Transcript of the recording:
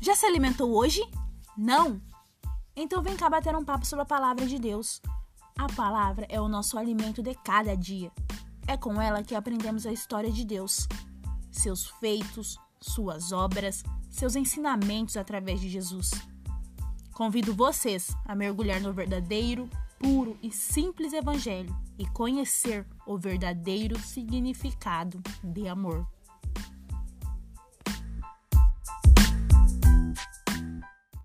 Já se alimentou hoje? Não? Então vem cá bater um papo sobre a palavra de Deus. A palavra é o nosso alimento de cada dia. É com ela que aprendemos a história de Deus, seus feitos, suas obras, seus ensinamentos através de Jesus. Convido vocês a mergulhar no verdadeiro, puro e simples Evangelho e conhecer o verdadeiro significado de amor.